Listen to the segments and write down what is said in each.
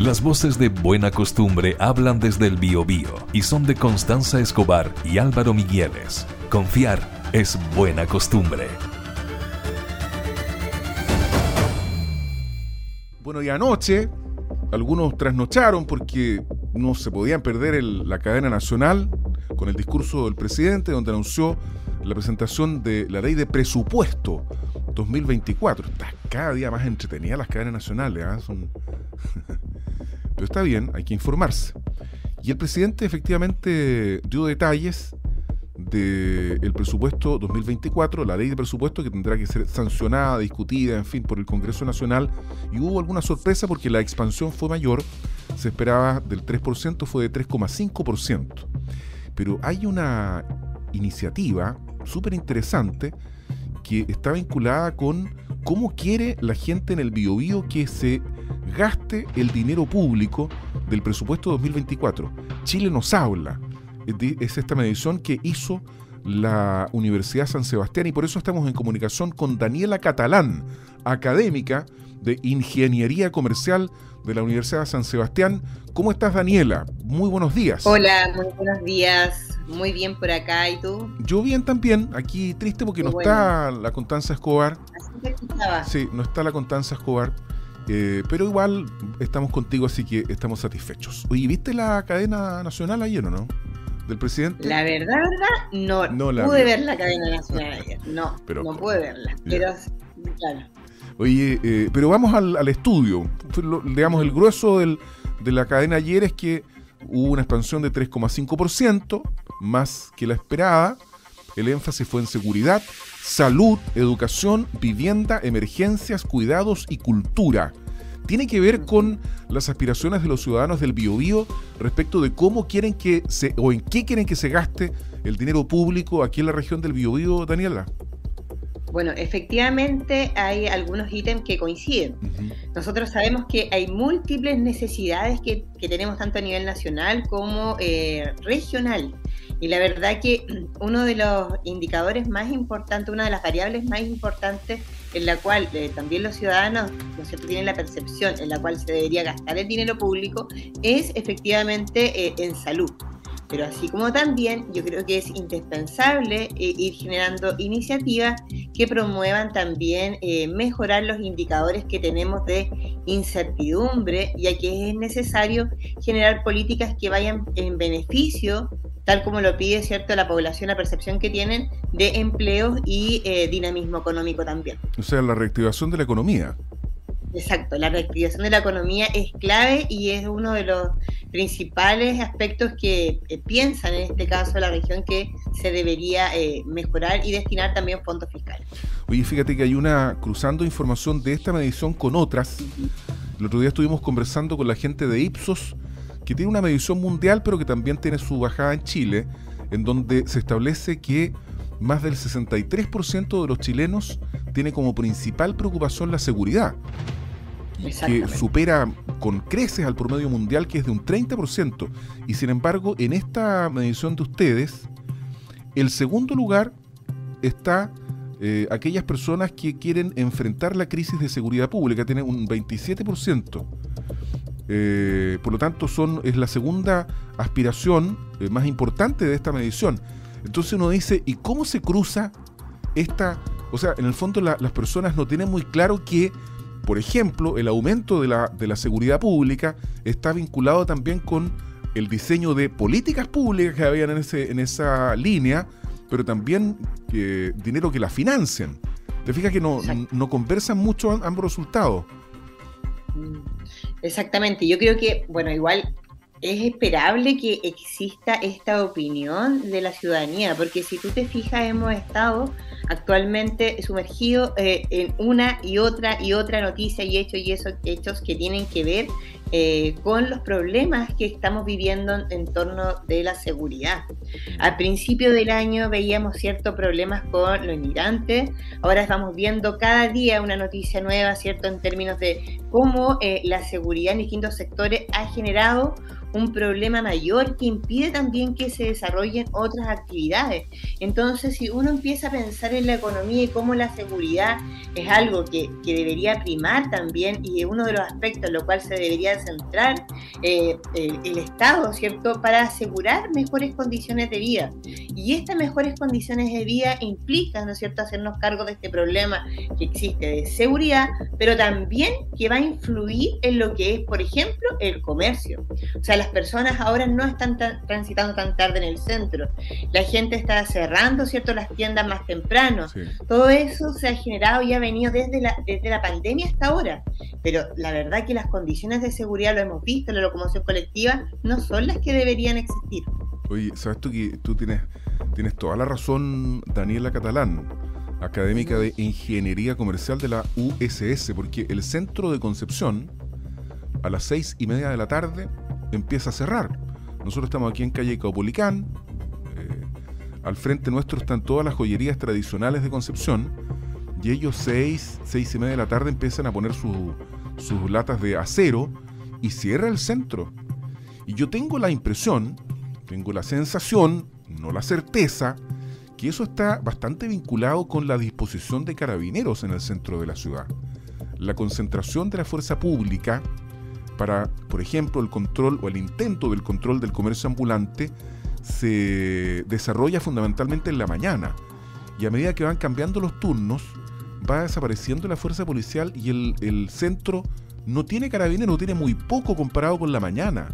Las voces de Buena Costumbre hablan desde el Biobío y son de Constanza Escobar y Álvaro Migueles. Confiar es buena costumbre. Bueno, y anoche algunos trasnocharon porque no se podían perder la cadena nacional con el discurso del presidente donde anunció la presentación de la ley de presupuesto 2024. Está cada día más entretenida las cadenas nacionales. ¿ah? Son... Pero está bien, hay que informarse. Y el presidente efectivamente dio detalles del presupuesto 2024, la ley de presupuesto que tendrá que ser sancionada, discutida, en fin, por el Congreso Nacional. Y hubo alguna sorpresa porque la expansión fue mayor, se esperaba del 3%, fue de 3,5%. Pero hay una iniciativa súper interesante que está vinculada con cómo quiere la gente en el Biobío que se gaste el dinero público del presupuesto 2024. Chile nos habla. Es esta medición que hizo la Universidad San Sebastián y por eso estamos en comunicación con Daniela Catalán, académica de Ingeniería Comercial de la Universidad San Sebastián. ¿Cómo estás, Daniela? Muy buenos días. Hola, muy buenos días. Muy bien por acá, ¿y tú? Yo bien también, aquí triste porque no está la Constanza Escobar. Así Sí, no está la Constanza Escobar. Eh, pero igual estamos contigo, así que estamos satisfechos. Oye, ¿viste la cadena nacional ayer o no? Del presidente. La verdad, verdad, no, pude ver la cadena nacional ayer. No, no pude verla. Pero, claro. Oye, eh, pero vamos al, estudio. digamos, el grueso del, de la cadena ayer es que hubo una expansión de 3,5%, más que la esperada. El énfasis fue en seguridad, salud, educación, vivienda, emergencias, cuidados y cultura. Tiene que ver con las aspiraciones de los ciudadanos del Biobío respecto de cómo quieren que se o en qué quieren que se gaste el dinero público aquí en la región del Biobío, Daniela. Bueno, efectivamente hay algunos ítems que coinciden. Nosotros sabemos que hay múltiples necesidades que, tenemos tanto a nivel nacional como eh, regional. Y la verdad que uno de los indicadores más importantes, una de las variables más importantes en la cual eh, también los ciudadanos ¿no tienen la percepción en la cual se debería gastar el dinero público es efectivamente eh, en salud. Pero así como también yo creo que es indispensable eh, ir generando iniciativas que promuevan también eh, mejorar los indicadores que tenemos de incertidumbre, ya que es necesario generar políticas que vayan en beneficio tal como lo pide cierto la población, la percepción que tienen de empleos y eh, dinamismo económico también. O sea, la reactivación de la economía. Exacto, la reactivación de la economía es clave y es uno de los principales aspectos que eh, piensan en este caso la región que se debería eh, mejorar y destinar también fondos fiscales. Oye, fíjate que hay una, cruzando información de esta medición con otras, el otro día estuvimos conversando con la gente de Ipsos, que tiene una medición mundial, pero que también tiene su bajada en Chile, en donde se establece que más del 63% de los chilenos tiene como principal preocupación la seguridad que supera con creces al promedio mundial que es de un 30%. Y sin embargo, en esta medición de ustedes, el segundo lugar está eh, aquellas personas que quieren enfrentar la crisis de seguridad pública, tienen un 27%. Eh, por lo tanto, son, es la segunda aspiración eh, más importante de esta medición. Entonces uno dice, ¿y cómo se cruza esta? O sea, en el fondo las personas no tienen muy claro que por ejemplo, el aumento de la, de la seguridad pública está vinculado también con el diseño de políticas públicas que habían en, ese, en esa línea, pero también dinero que la financian. Te fijas que no, no conversan mucho ambos resultados. Exactamente, yo creo que, bueno, igual es esperable que exista esta opinión de la ciudadanía, porque si tú te fijas, hemos estado actualmente sumergidos eh, en una y otra y otra noticia y hechos y esos hechos que tienen que ver eh, con los problemas que estamos viviendo en torno de la seguridad. Al principio del año veíamos ciertos problemas con los inmigrantes, ahora estamos viendo cada día una noticia nueva, ¿cierto? En términos de cómo eh, la seguridad en distintos sectores ha generado un problema mayor que impide también que se desarrollen otras actividades. Entonces, si uno empieza a pensar en la economía y cómo la seguridad es algo que, debería primar también y es uno de los aspectos en lo cual se debería centrar eh, el, Estado, ¿cierto?, para asegurar mejores condiciones de vida. Y estas mejores condiciones de vida implican, ¿no es cierto?, hacernos cargo de este problema que existe de seguridad, pero también que va a influir en lo que es, por ejemplo, el comercio. O sea, las personas ahora no están transitando tan tarde en el centro. La gente está cerrando, ¿cierto?, las tiendas más temprano. Todo eso se ha generado y ha venido desde la, desde la pandemia hasta ahora. Pero la verdad que las condiciones de seguridad, lo hemos visto la locomoción colectiva, no son las que deberían existir. Oye, ¿sabes tú que tú tienes, tienes toda la razón, Daniela Catalán? académica de Ingeniería Comercial de la USS, porque el centro de Concepción a las seis y media de la tarde empieza a cerrar. Nosotros estamos aquí en calle Caupolicán, eh, al frente nuestro están todas las joyerías tradicionales de Concepción, y ellos seis, seis y media de la tarde empiezan a poner sus latas de acero y cierra el centro. Y yo tengo la impresión, tengo la sensación, no la certeza, que eso está bastante vinculado con la disposición de carabineros en el centro de la ciudad. La concentración de la fuerza pública para, por ejemplo, el control o el intento del control del comercio ambulante se desarrolla fundamentalmente en la mañana. Y a medida que van cambiando los turnos, va desapareciendo la fuerza policial y el, centro no tiene carabineros, tiene muy poco comparado con la mañana.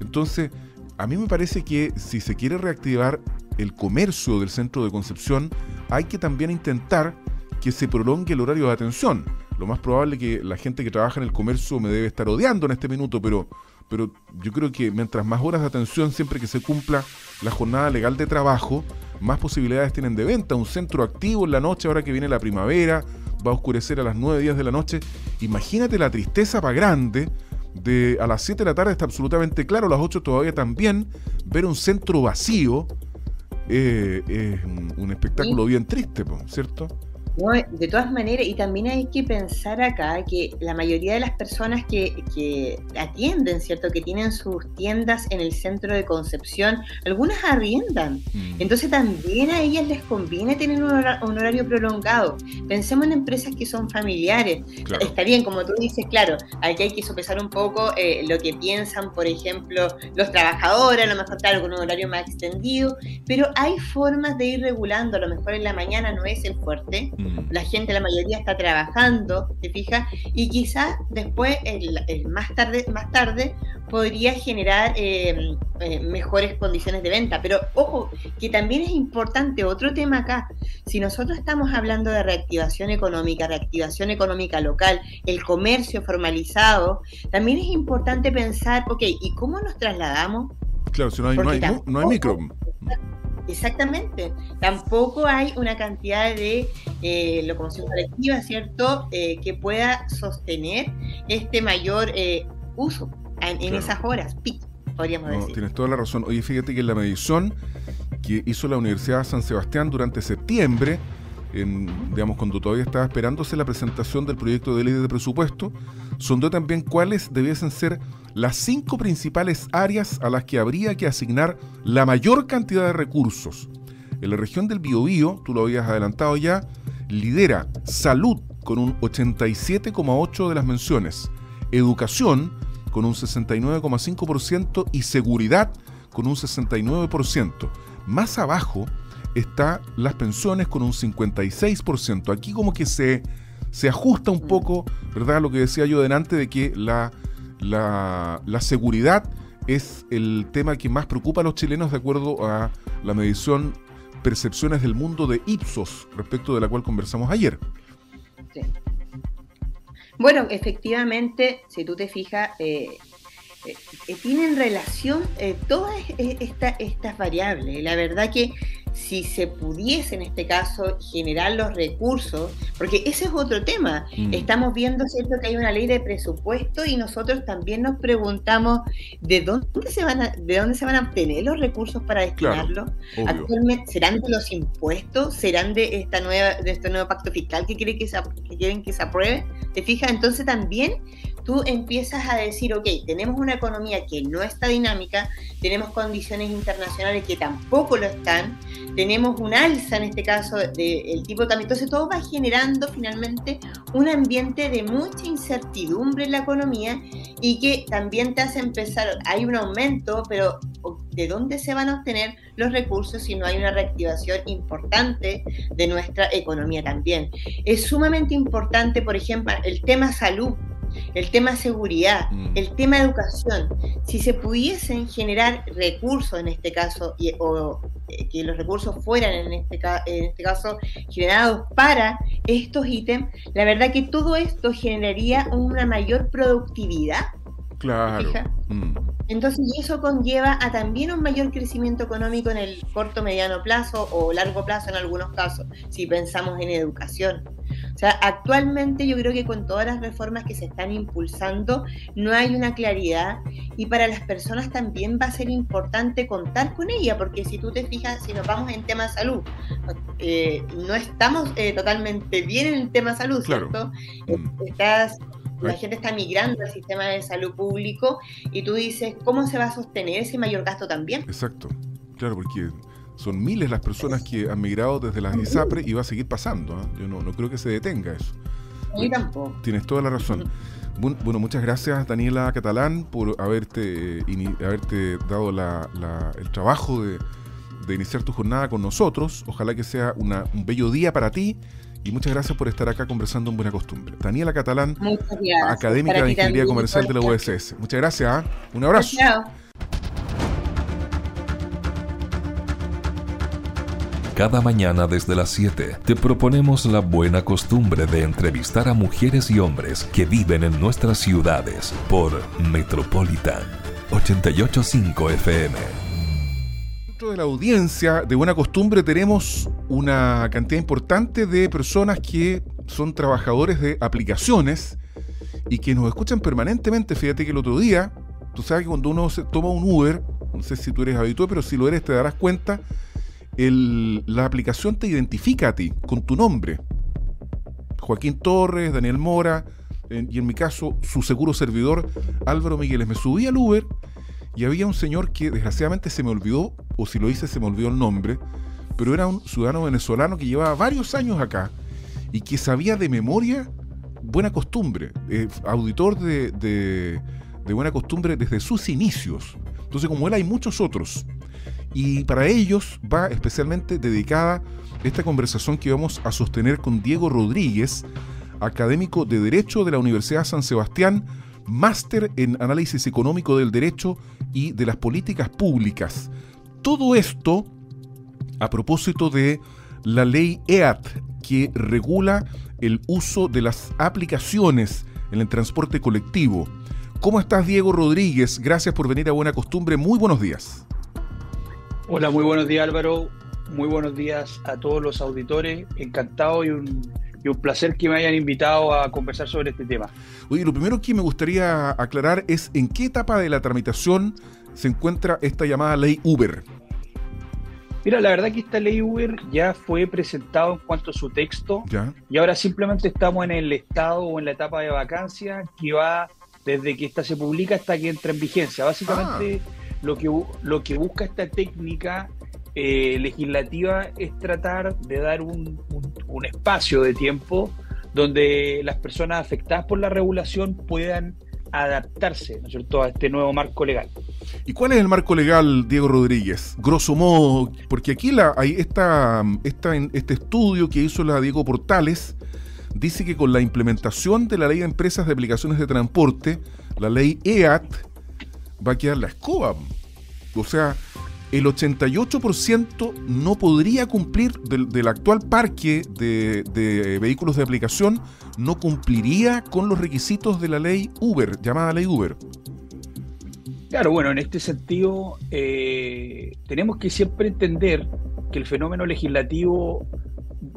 Entonces, a mí me parece que si se quiere reactivar el comercio del centro de Concepción, hay que también intentar que se prolongue el horario de atención. Lo más probable es que la gente que trabaja en el comercio me debe estar odiando en este minuto, pero, pero yo creo que mientras más horas de atención, siempre que se cumpla la jornada legal de trabajo, más posibilidades tienen de venta. Un centro activo en la noche, ahora que viene la primavera, va a oscurecer a las 9 días de la noche. Imagínate la tristeza para grande de a las 7 de la tarde está absolutamente claro, a las 8 todavía también, ver un centro vacío eh, es un espectáculo bien triste, ¿cierto? De todas maneras, y también hay que pensar acá que la mayoría de las personas que, que, atienden, ¿cierto? Que tienen sus tiendas en el centro de Concepción, algunas arriendan. Mm. Entonces también a ellas les conviene tener un, horario prolongado. Pensemos en empresas que son familiares. Está bien, como tú dices, claro, aquí hay que sopesar un poco eh, lo que piensan, por ejemplo, los trabajadores, a lo mejor, claro, con un horario más extendido, pero hay formas de ir regulando, a lo mejor en la mañana no es el fuerte. Mm. La gente, la mayoría está trabajando, ¿te fijas? Y quizás después, el, más, tarde, más tarde, podría generar eh, eh, mejores condiciones de venta. Pero ojo, que también es importante otro tema acá. Si nosotros estamos hablando de reactivación económica, reactivación económica local, el comercio formalizado, también es importante pensar, ok, ¿y cómo nos trasladamos? Claro, si no hay, no hay, no hay micro. Exactamente. Tampoco hay una cantidad de eh, locomoción colectiva, ¿cierto?, eh, que pueda sostener este mayor eh, uso en, esas horas, podríamos decir. Tienes toda la razón. Oye, fíjate que la medición que hizo la Universidad de San Sebastián durante septiembre, en, digamos, cuando todavía estaba esperándose la presentación del proyecto de ley de presupuesto, sondó también cuáles debiesen ser las cinco principales áreas a las que habría que asignar la mayor cantidad de recursos. En la región del Biobío, tú lo habías adelantado ya, lidera salud con un 87,8% de las menciones, educación con un 69,5% y seguridad con un 69%. Más abajo está las pensiones con un 56%. Aquí como que se, se ajusta un poco, ¿verdad? Lo que decía yo delante de que la la, seguridad es el tema que más preocupa a los chilenos de acuerdo a la medición Percepciones del Mundo de Ipsos, respecto de la cual conversamos ayer. Bueno, efectivamente, si tú te fijas, eh, eh, tienen relación eh, todas estas variables. La verdad que si se pudiese en este caso generar los recursos, porque ese es otro tema. Mm. Estamos viendo, ¿cierto?, que hay una ley de presupuesto y nosotros también nos preguntamos de dónde se van a, de dónde se van a obtener los recursos para destinarlo. Actualmente, ¿serán de los impuestos? ¿Serán de esta nueva, de este nuevo pacto fiscal que, quiere que, se, que quieren que se apruebe? ¿Te fijas? Entonces también tú empiezas a decir, ok, tenemos una economía que no está dinámica, tenemos condiciones internacionales que tampoco lo están, tenemos un alza en este caso del tipo de cambio, entonces todo va generando finalmente un ambiente de mucha incertidumbre en la economía y que también te hace empezar, hay un aumento, pero ¿de dónde se van a obtener los recursos si no hay una reactivación importante de nuestra economía también? Es sumamente importante, por ejemplo, el tema salud el tema seguridad, mm. el tema educación. Si se pudiesen generar recursos en este caso, o eh, que los recursos fueran en este, en este caso generados para estos ítems, la verdad que todo esto generaría una mayor productividad. Claro. Mm. Entonces, eso conlleva a también un mayor crecimiento económico en el corto, mediano plazo o largo plazo en algunos casos, si pensamos en educación. O sea, actualmente yo creo que con todas las reformas que se están impulsando no hay una claridad y para las personas también va a ser importante contar con ella, porque si tú te fijas, si nos vamos en tema de salud, eh, no estamos eh, totalmente bien en el tema de salud, ¿cierto? Mm. Estás la gente está migrando al sistema de salud público y tú dices, ¿cómo se va a sostener ese mayor gasto también? Exacto, claro, porque son miles las personas que han migrado desde las ISAPRE y va a seguir pasando. ¿ah? Yo no, no, creo que se detenga eso. Ni tampoco. Tienes toda la razón. Bueno, muchas gracias Daniela Catalán por haberte, haberte dado el trabajo de, iniciar tu jornada con nosotros. Ojalá que sea un bello día para ti y muchas gracias por estar acá conversando en Buena Costumbre. Daniela Catalán, académica de Ingeniería Comercial de la USS. Muchas gracias. ¿ah? Un abrazo. Cada mañana desde las 7 te proponemos la buena costumbre de entrevistar a mujeres y hombres que viven en nuestras ciudades por Metropolitan 885 FM. Dentro de la audiencia de buena costumbre tenemos una cantidad importante de personas que son trabajadores de aplicaciones y que nos escuchan permanentemente. Fíjate que el otro día, tú sabes que cuando uno se toma un Uber, no sé si tú eres habitual, pero si lo eres te darás cuenta la aplicación te identifica a ti con tu nombre. Joaquín Torres, Daniel Mora, y en mi caso, su seguro servidor, Álvaro Migueles. Me subí al Uber y había un señor que desgraciadamente se me olvidó, o si lo hice se me olvidó el nombre, pero era un ciudadano venezolano que llevaba varios años acá y que sabía de memoria buena costumbre, eh, auditor de, de buena costumbre desde sus inicios. Entonces, como él, hay muchos otros y para ellos va especialmente dedicada esta conversación que vamos a sostener con Diego Rodríguez, académico de Derecho de la Universidad San Sebastián, máster en análisis económico del derecho y de las políticas públicas. Todo esto a propósito de la ley EAT que regula el uso de las aplicaciones en el transporte colectivo. ¿Cómo estás, Diego Rodríguez? Gracias por venir a Buena Costumbre. Muy buenos días. Hola, muy buenos días Álvaro, muy buenos días a todos los auditores, encantado y un, placer que me hayan invitado a conversar sobre este tema. Oye, lo primero que me gustaría aclarar es en qué etapa de la tramitación se encuentra esta llamada ley Uber. Mira, la verdad que esta ley Uber ya fue presentado en cuanto a su texto y ahora simplemente estamos en el estado o en la etapa de vacancia que va desde que esta se publica hasta que entra en vigencia. Básicamente... Ah lo que, lo que busca esta técnica eh, legislativa es tratar de dar un, espacio de tiempo donde las personas afectadas por la regulación puedan adaptarse ¿no es a este nuevo marco legal. ¿Y cuál es el marco legal, Diego Rodríguez? Grosso modo, porque aquí la, hay esta, esta, este estudio que hizo la Diego Portales dice que con la implementación de la ley de empresas de aplicaciones de transporte, la ley EAT, va a quedar la escoba. O sea, el 88% no podría cumplir del, actual parque de, vehículos de aplicación, no cumpliría con los requisitos de la ley Uber, llamada ley Uber. Claro, bueno, en este sentido eh, tenemos que siempre entender que el fenómeno legislativo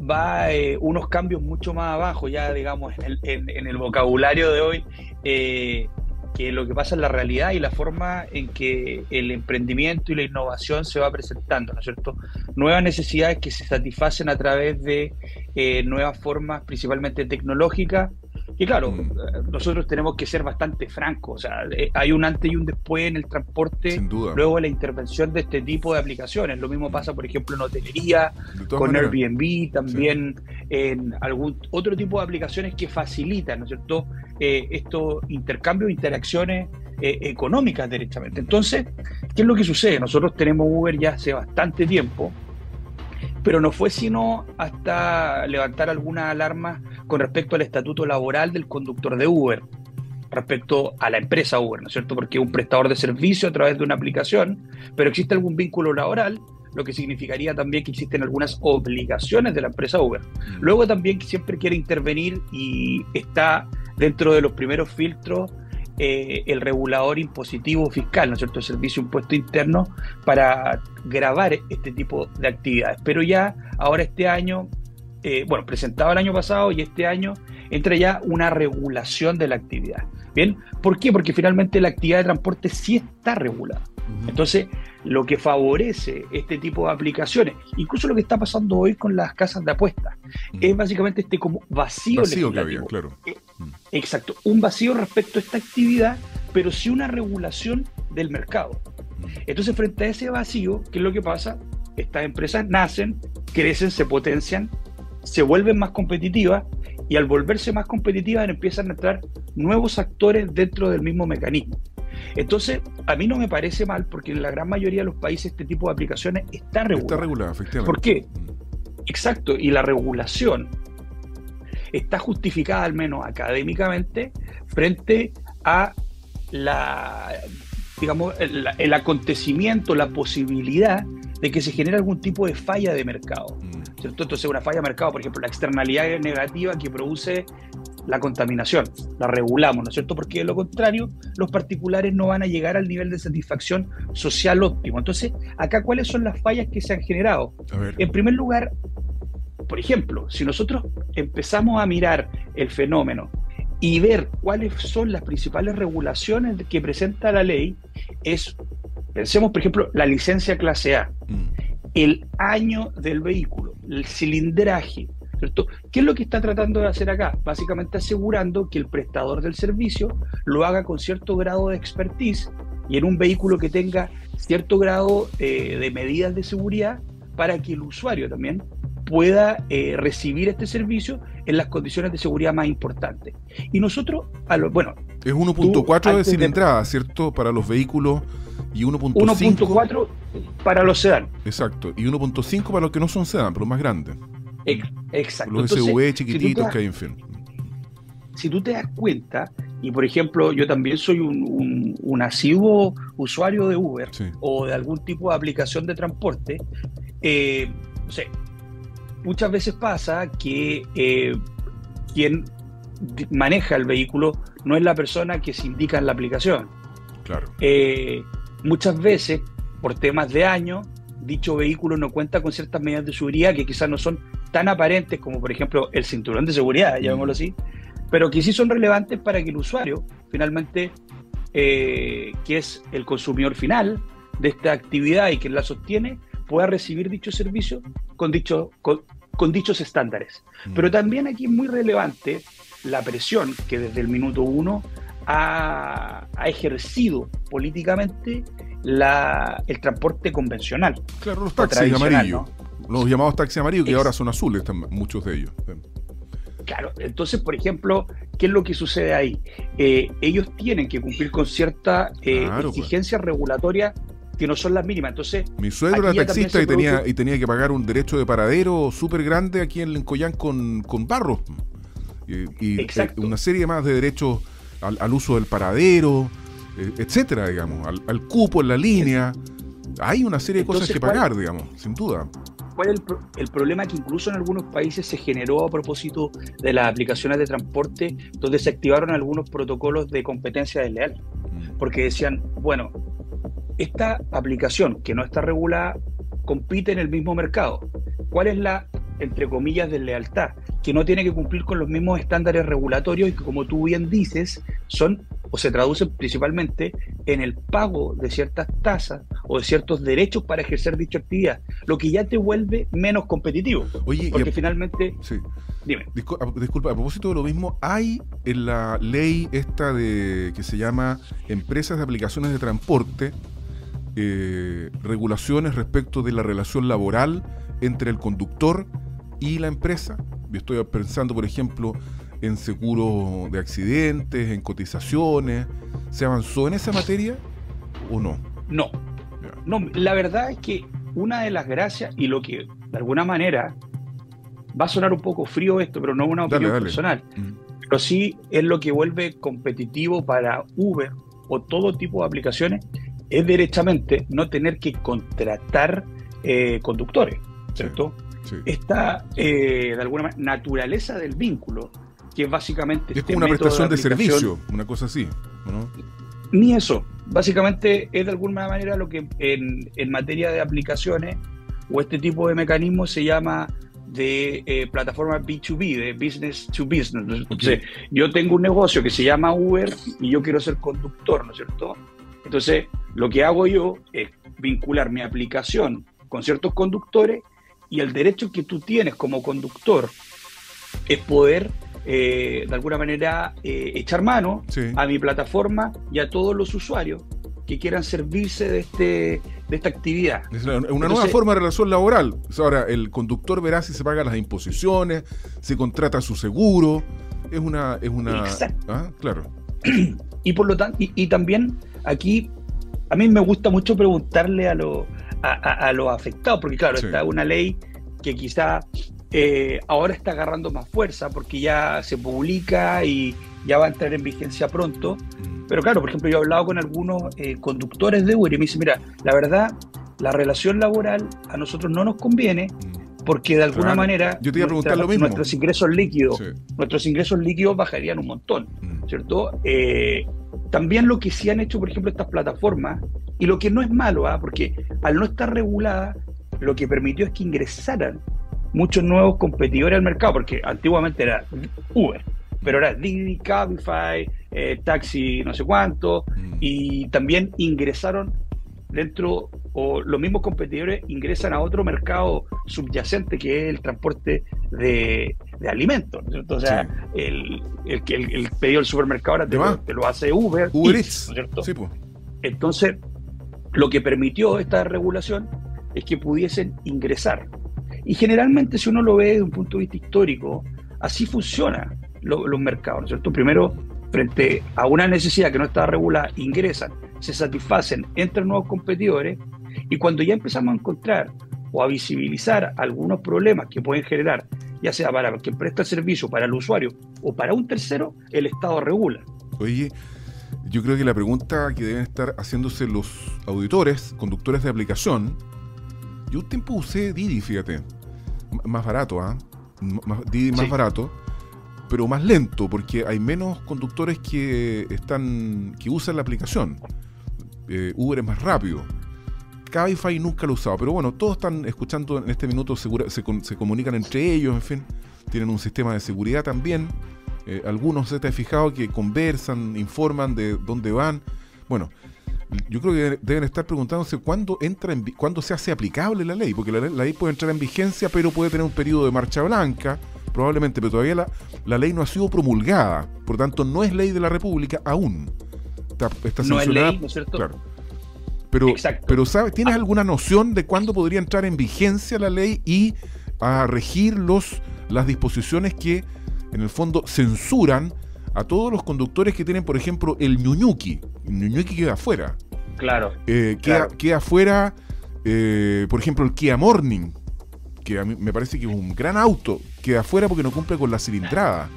va eh, unos cambios mucho más abajo, ya digamos en el, vocabulario de hoy. Eh, que lo que pasa en la realidad y la forma en que el emprendimiento y la innovación se va presentando, ¿no es cierto? Nuevas necesidades que se satisfacen a través de eh, nuevas formas, principalmente tecnológicas, Y claro, mm. eh, nosotros tenemos que ser bastante francos. O sea, eh, hay un antes y un después en el transporte, luego de la intervención de este tipo de aplicaciones. Lo mismo pasa, por ejemplo, en hotelería, con Airbnb, también en algún otro tipo de aplicaciones que facilitan, ¿no es cierto?, eh, estos intercambios, interacciones económicas directamente. Entonces, ¿qué es lo que sucede? Nosotros tenemos Uber ya hace bastante tiempo pero no fue sino hasta levantar algunas alarmas con respecto al estatuto laboral del conductor de Uber, respecto a la empresa Uber, ¿no es cierto? Porque es un prestador de servicio a través de una aplicación, pero existe algún vínculo laboral, lo que significaría también que existen algunas obligaciones de la empresa Uber. Mm. Luego también siempre quiere intervenir y está dentro de los primeros filtros eh, el regulador impositivo fiscal, ¿no es cierto?, el servicio impuesto interno para grabar este tipo de actividades. Pero ya ahora este año, eh, bueno, presentado el año pasado y este año entra ya una regulación de la actividad. ¿Bien? ¿Por qué? Porque finalmente la actividad de transporte sí está regulada. Entonces, lo que favorece este tipo de aplicaciones, incluso lo que está pasando hoy con las casas de apuestas, es básicamente este como vacío, vacío que había, claro. Eh, exacto, un vacío respecto a esta actividad, pero sí una regulación del mercado. Entonces, frente a ese vacío, ¿qué es lo que pasa? Estas empresas nacen, crecen, se potencian, se vuelven más competitivas y al volverse más competitivas empiezan a entrar nuevos actores dentro del mismo mecanismo. Entonces, a mí no me parece mal porque en la gran mayoría de los países este tipo de aplicaciones está regulado. Está regulado, efectivamente. ¿Por qué? Mm. Exacto, y la regulación está justificada, al menos académicamente, frente a la digamos, el, acontecimiento, la posibilidad de que se genere algún tipo de falla de mercado. Mm. ¿cierto? Entonces, una falla de mercado, por ejemplo, la externalidad negativa que produce la contaminación, la regulamos, ¿no es cierto? Porque de lo contrario, los particulares no van a llegar al nivel de satisfacción social óptimo. Entonces, acá, ¿cuáles son las fallas que se han generado? En primer lugar, por ejemplo, si nosotros empezamos a mirar el fenómeno y ver cuáles son las principales regulaciones que presenta la ley, es, pensemos, por ejemplo, la licencia clase A, mm. el año del vehículo, el cilindraje, ¿Qué es lo que está tratando de hacer acá? Básicamente asegurando que el prestador del servicio lo haga con cierto grado de expertise y en un vehículo que tenga cierto grado eh, de medidas de seguridad para que el usuario también pueda eh, recibir este servicio en las condiciones de seguridad más importantes. Y nosotros, a lo, bueno... Es 1.4 de cilindrada, ¿cierto? Para los vehículos y 1.5... 1.4 para los sedán. Exacto, y 1.5 para los que no son sedán, pero más grandes. Exacto. Los SUV chiquititos que hay en fin. Si tú te das cuenta, y por ejemplo, yo también soy un, un, asiduo usuario de Uber o de algún tipo de aplicación de transporte, eh, no sé, muchas veces pasa que eh, quien maneja el vehículo no es la persona que se indica en la aplicación. Claro. Eh, muchas veces, por temas de año, dicho vehículo no cuenta con ciertas medidas de seguridad que quizás no son tan aparentes como por ejemplo el cinturón de seguridad, llamémoslo así, pero que sí son relevantes para que el usuario finalmente, eh, que es el consumidor final de esta actividad y que la sostiene, pueda recibir dicho servicio con, dicho, con, dichos estándares. Mm. Pero también aquí es muy relevante la presión que desde el minuto uno ha, ha ejercido políticamente la, el transporte convencional. Claro, los taxis amarillos. Los llamados taxis amarillos, que ahora son azules, muchos de ellos. Claro, entonces, por ejemplo, ¿qué es lo que sucede ahí? Eh, ellos tienen que cumplir con cierta eh, pues. exigencias regulatorias que no son las mínimas. Entonces, mi suegro era taxista y tenía, y tenía que pagar un derecho de paradero súper grande aquí en Lencoyán con, con barros. Y, y eh, una serie más de derechos al, al uso del paradero, etcétera, digamos, al, cupo en la línea. Hay una serie de cosas que pagar, digamos, sin duda. ¿Cuál es el, problema que incluso en algunos países se generó a propósito de las aplicaciones de transporte, donde se activaron algunos protocolos de competencia desleal? Mm. Porque decían, bueno, esta aplicación que no está regulada compite en el mismo mercado. ¿Cuál es la, entre comillas, deslealtad? Que no tiene que cumplir con los mismos estándares regulatorios y que, como tú bien dices, son o se traducen principalmente en el pago de ciertas tasas o de ciertos derechos para ejercer dicha actividad, lo que ya te vuelve menos competitivo. Oye, porque finalmente... Sí. Dime. Disculpa, a propósito de lo mismo, hay en la ley esta de que se llama Empresas de Aplicaciones de Transporte, eh, regulaciones respecto de la relación laboral entre el conductor y la empresa. Yo estoy pensando, por ejemplo, en seguro de accidentes, en cotizaciones. ¿Se avanzó en esa materia o no? No. No, la verdad es que una de las gracias y lo que de alguna manera va a sonar un poco frío esto, pero no es una opinión personal, pero sí es lo que vuelve competitivo para Uber o todo tipo de aplicaciones, es derechamente no tener que contratar eh, conductores, ¿cierto? Esta, eh, de alguna manera, naturaleza del vínculo que es básicamente... Es este como una prestación de, servicio, una cosa así, ¿no? Ni eso. Básicamente es de alguna manera lo que en, materia de aplicaciones o este tipo de mecanismos se llama de eh, plataforma B2B, de business to business. Entonces, yo tengo un negocio que se llama Uber y yo quiero ser conductor, ¿no es cierto? Entonces, lo que hago yo es vincular mi aplicación con ciertos conductores y el derecho que tú tienes como conductor es poder eh, de alguna manera eh, echar mano a mi plataforma y a todos los usuarios que quieran servirse de, este, de esta actividad. Es una, nueva forma de relación laboral. Ahora, el conductor verá si se pagan las imposiciones, si contrata su seguro. Es una. Es una ¿ah? Claro. Y por lo tanto, y, también aquí, a mí me gusta mucho preguntarle a, lo, a, los afectados, porque claro, está una ley que quizá eh, ahora está agarrando más fuerza porque ya se publica y ya va a entrar en vigencia pronto. Mm. Pero claro, por ejemplo, yo he hablado con algunos eh, conductores de Uber y me dicen, mira, la verdad, la relación laboral a nosotros no nos conviene mm. porque de alguna manera yo te iba a preguntar lo mismo. nuestros ingresos líquidos, nuestros ingresos líquidos bajarían un montón, mm. ¿cierto? Eh, también lo que sí han hecho, por ejemplo, estas plataformas, y lo que no es malo, ¿ah? porque al no estar regulada, lo que permitió es que ingresaran muchos nuevos competidores al mercado, porque antiguamente era Uber, pero ahora Didi, Cabify, eh, Taxi, no sé cuánto, mm. y también ingresaron dentro, o los mismos competidores ingresan a otro mercado subyacente que es el transporte de, alimentos. O sea, el, el, el, pedido del supermercado ahora te, lo, hace Uber. Uber ¿cierto? Sí, pues. Entonces, lo que permitió esta regulación es que pudiesen ingresar y generalmente, si uno lo ve desde un punto de vista histórico, así funcionan los mercados, ¿no es cierto? Primero, frente a una necesidad que no estaba regulada, ingresan, se satisfacen, entran nuevos competidores, y cuando ya empezamos a encontrar o a visibilizar algunos problemas que pueden generar, ya sea para quien presta el servicio, para el usuario o para un tercero, el Estado regula. Oye, yo creo que la pregunta que deben estar haciéndose los auditores, conductores de aplicación, yo un tiempo usé Didi, fíjate. más barato, ¿ah? Didi más barato, pero más lento, porque hay menos conductores que están que usan la aplicación. Eh, Uber es más rápido. Cabify nunca lo he usado, pero bueno, todos están escuchando en este minuto, se, se, comunican entre ellos, en fin, tienen un sistema de seguridad también. Eh, algunos se te ha fijado que conversan, informan de dónde van. Bueno, yo creo que deben estar preguntándose cuándo entra en, cuándo se hace aplicable la ley, porque la, ley puede entrar en vigencia, pero puede tener un periodo de marcha blanca, probablemente, pero todavía la, la ley no ha sido promulgada, por tanto no es ley de la República aún. Está, no es ley, ¿no es cierto? Claro. Pero, pero ¿sabes? ¿tienes ah. alguna noción de cuándo podría entrar en vigencia la ley y a regir los, las disposiciones que en el fondo censuran a todos los conductores que tienen, por ejemplo, el ñuñuki. El ñuñuki queda afuera. Claro. Eh, queda, afuera, eh, por ejemplo, el Kia Morning, que a mí me parece que es un gran auto, queda afuera porque no cumple con la cilindrada.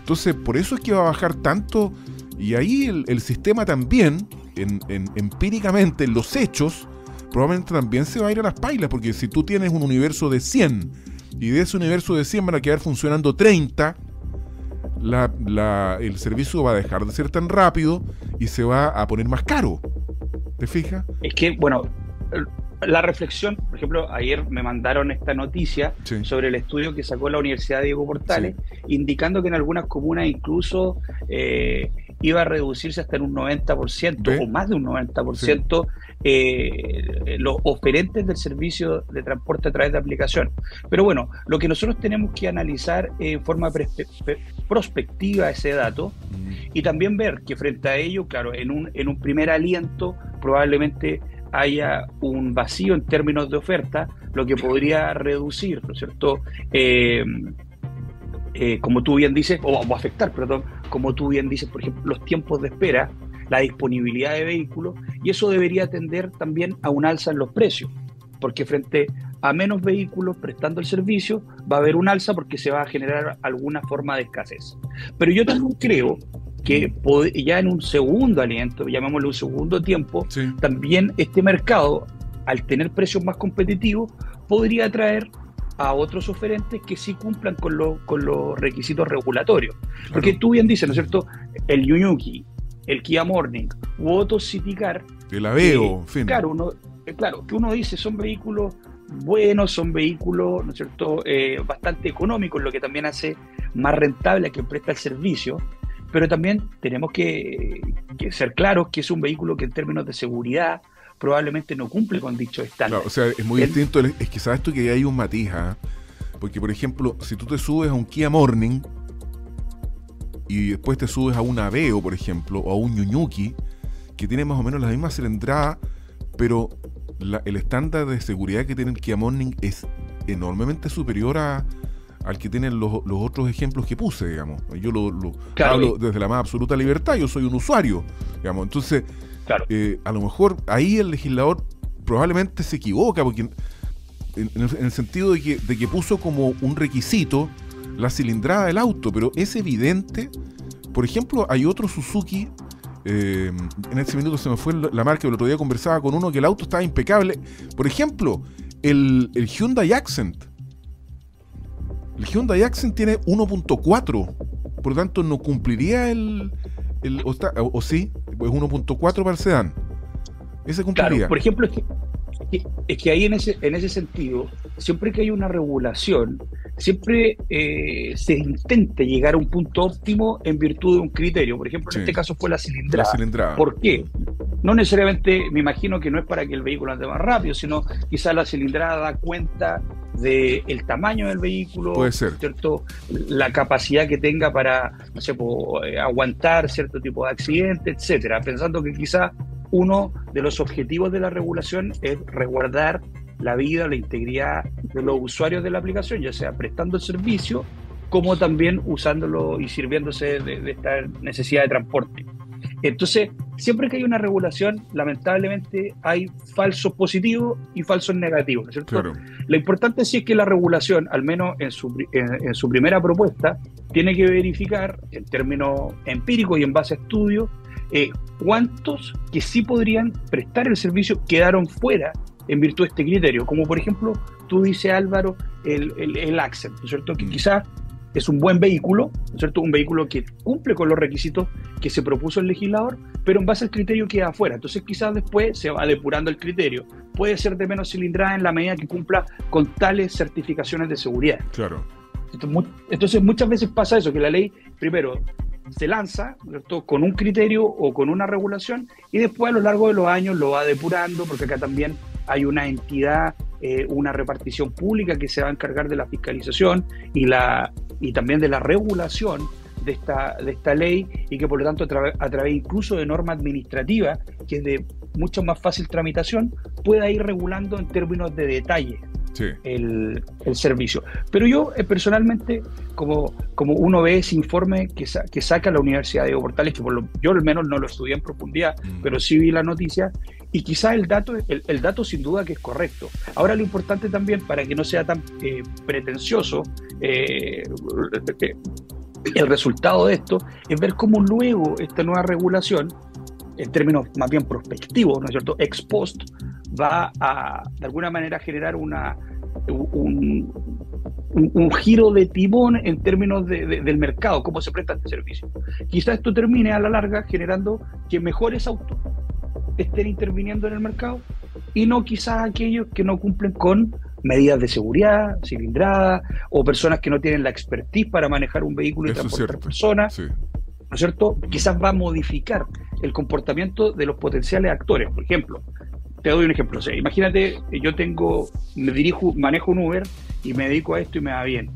Entonces, por eso es que va a bajar tanto. Y ahí el, sistema también, en, empíricamente, en los hechos, probablemente también se va a ir a las pailas, porque si tú tienes un universo de 100 y de ese universo de 100 van a quedar funcionando 30, la, el servicio va a dejar de ser tan rápido y se va a poner más caro. ¿Te fijas? Es que, bueno, la reflexión, por ejemplo, ayer me mandaron esta noticia sobre el estudio que sacó la Universidad Diego Portales, indicando que en algunas comunas incluso eh, iba a reducirse hasta en un 90% o más de un 90% eh, los oferentes del servicio de transporte a través de aplicación. Pero bueno, lo que nosotros tenemos que analizar en forma prospectiva ese dato mm. y también ver que frente a ello, claro, en un, en un primer aliento probablemente haya un vacío en términos de oferta, lo que podría reducir, ¿no es cierto? Eh, eh, como tú bien dices, o, o, afectar, perdón, como tú bien dices, por ejemplo, los tiempos de espera, la disponibilidad de vehículos, y eso debería tender también a un alza en los precios, porque frente a menos vehículos prestando el servicio, va a haber un alza porque se va a generar alguna forma de escasez. Pero yo también creo que ya en un segundo aliento, llamémoslo un segundo tiempo, también este mercado, al tener precios más competitivos, podría atraer a otros oferentes que sí cumplan con, con los requisitos regulatorios. Porque tú bien dices, ¿no es cierto? El Yunyuki, el Kia Morning u otros Citicar. El Aveo, en fin. Claro, uno, eh, claro, que uno dice son vehículos buenos, son vehículos, ¿no es cierto?, eh, bastante económicos, lo que también hace más rentable a quien presta el servicio pero también tenemos que, ser claros que es un vehículo que en términos de seguridad probablemente no cumple con dicho estándar. o sea, es muy distinto, es que sabes tú que hay un matiz, ¿ah? porque por ejemplo, si tú te subes a un Kia Morning y después te subes a un Aveo, por ejemplo, o a un Ñuñuki, que tiene más o menos la misma cilindrada, pero el estándar de seguridad que tiene el Kia Morning es enormemente superior a, al que tienen los, otros ejemplos que puse, digamos. Yo lo, hablo desde la más absoluta libertad, yo soy un usuario, digamos. Entonces, eh, a lo mejor ahí el legislador probablemente se equivoca, porque en, el, sentido de que, de que puso como un requisito la cilindrada del auto, pero es evidente, por ejemplo, hay otro Suzuki eh, en ese minuto se me fue la marca, el otro día conversaba con uno que el auto estaba impecable. Por ejemplo, el, el Hyundai Accent. El Hyundai Accent tiene 1.4, por lo tanto no cumpliría el... el o, sí, es 1.4 para el sedán. Ese cumpliría. por ejemplo, es que, es que ahí en ese, en ese sentido, siempre que hay una regulación, siempre eh, se intenta llegar a un punto óptimo en virtud de un criterio. Por ejemplo, en este caso fue la cilindrada. la cilindrada. ¿Por qué? No necesariamente, me imagino que no es para que el vehículo ande más rápido, sino quizás la cilindrada da cuenta del el tamaño del vehículo, Puede ser. ¿cierto? la capacidad que tenga para, no sé, eh, aguantar cierto tipo de accidente, etcétera, pensando que quizás uno de los objetivos de la regulación es resguardar la vida, la integridad de los usuarios de la aplicación, ya sea prestando el servicio como también usándolo y sirviéndose de, esta necesidad de transporte. Entonces, siempre que hay una regulación, lamentablemente hay falsos positivos y falsos negativos, ¿no es cierto? Lo importante sí es que la regulación, al menos en su, en, su primera propuesta, tiene que verificar en términos empíricos y en base a estudios eh, cuántos que sí podrían prestar el servicio quedaron fuera en virtud de este criterio, como por ejemplo, tú dices Álvaro, el, el, Accent, ¿no es cierto? Que mm. quizás es un buen vehículo, ¿no es cierto? Un vehículo que cumple con los requisitos que se propuso el legislador, pero en base al criterio queda afuera. Entonces quizás después se va depurando el criterio. Puede ser de menos cilindrada en la medida que cumpla con tales certificaciones de seguridad. Claro. Entonces muchas veces pasa eso, que la ley, primero, se lanza con un criterio o con una regulación y después a lo largo de los años lo va depurando, porque acá también hay una entidad, eh, una repartición pública que se va a encargar de la fiscalización y, la, y también de la regulación de esta, de esta ley y que por lo tanto a, través incluso de norma administrativa, que es de mucho más fácil tramitación, pueda ir regulando en términos de detalle el, servicio. Pero yo eh, personalmente, como, como uno ve ese informe que, que saca la Universidad de Portales, que por lo, yo al menos no lo estudié en profundidad, mm. pero sí vi la noticia, y quizá el dato, el, dato sin duda que es correcto. Ahora lo importante también, para que no sea tan eh, pretencioso, eh, el resultado de esto es ver cómo luego esta nueva regulación, en términos más bien prospectivos, ¿no es cierto?, ex post, va a, de alguna manera, generar una, un, un, giro de timón en términos del mercado, cómo se presta este servicio. Quizá esto termine a la larga generando que mejores autos estén interviniendo en el mercado y no quizás aquellos que no cumplen con medidas de seguridad, cilindrada, o personas que no tienen la expertise para manejar un vehículo y transportar personas. ¿no es cierto? Quizás va a modificar el comportamiento de los potenciales actores. Por ejemplo, te doy un ejemplo. imagínate, yo tengo, me dirijo, manejo un Uber y me dedico a esto y me va bien.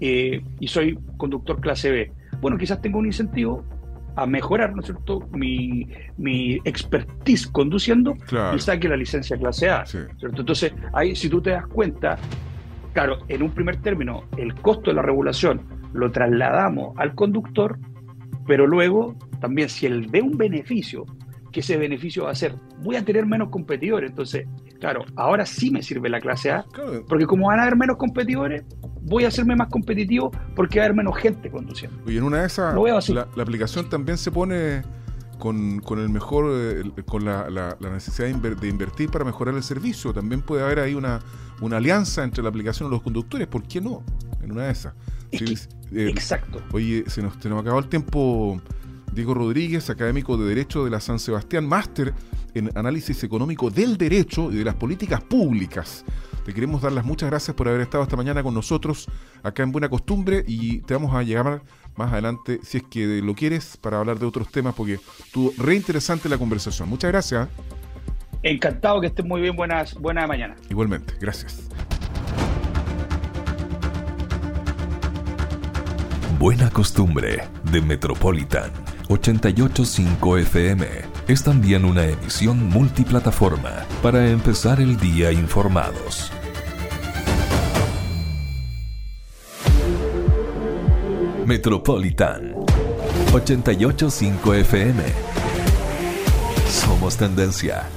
Eh, y soy conductor clase B. Bueno, quizás tengo un incentivo a mejorar, ¿no es cierto?, mi, mi expertise conduciendo y saque la licencia clase A. ¿cierto? Entonces, ahí si tú te das cuenta, claro, en un primer término, el costo de la regulación lo trasladamos al conductor, pero luego también si él ve un beneficio, que ese beneficio va a ser, voy a tener menos competidores, entonces, claro, ahora sí me sirve la clase A, porque como van a haber menos competidores, voy a hacerme más competitivo porque va a haber menos gente conduciendo. Y en una de esas, la, aplicación también se pone con, el mejor, eh, con la, necesidad de invertir para mejorar el servicio. También puede haber ahí una, una alianza entre la aplicación y los conductores. ¿Por qué no? En una de esas. Eh, exacto. Oye, se nos, se nos acabó el tiempo. Diego Rodríguez, académico de Derecho de la San Sebastián, máster en análisis económico del derecho y de las políticas públicas. Te queremos dar las muchas gracias por haber estado esta mañana con nosotros acá en Buena Costumbre y te vamos a llegar más adelante, si es que lo quieres, para hablar de otros temas, porque estuvo re interesante la conversación. Muchas gracias. Encantado que estés muy bien. Buenas, buena mañana. Igualmente, gracias. Buena Costumbre de Metropolitan 885 FM es también una emisión multiplataforma para empezar el día informados. Metropolitan 885 FM. Somos tendencia.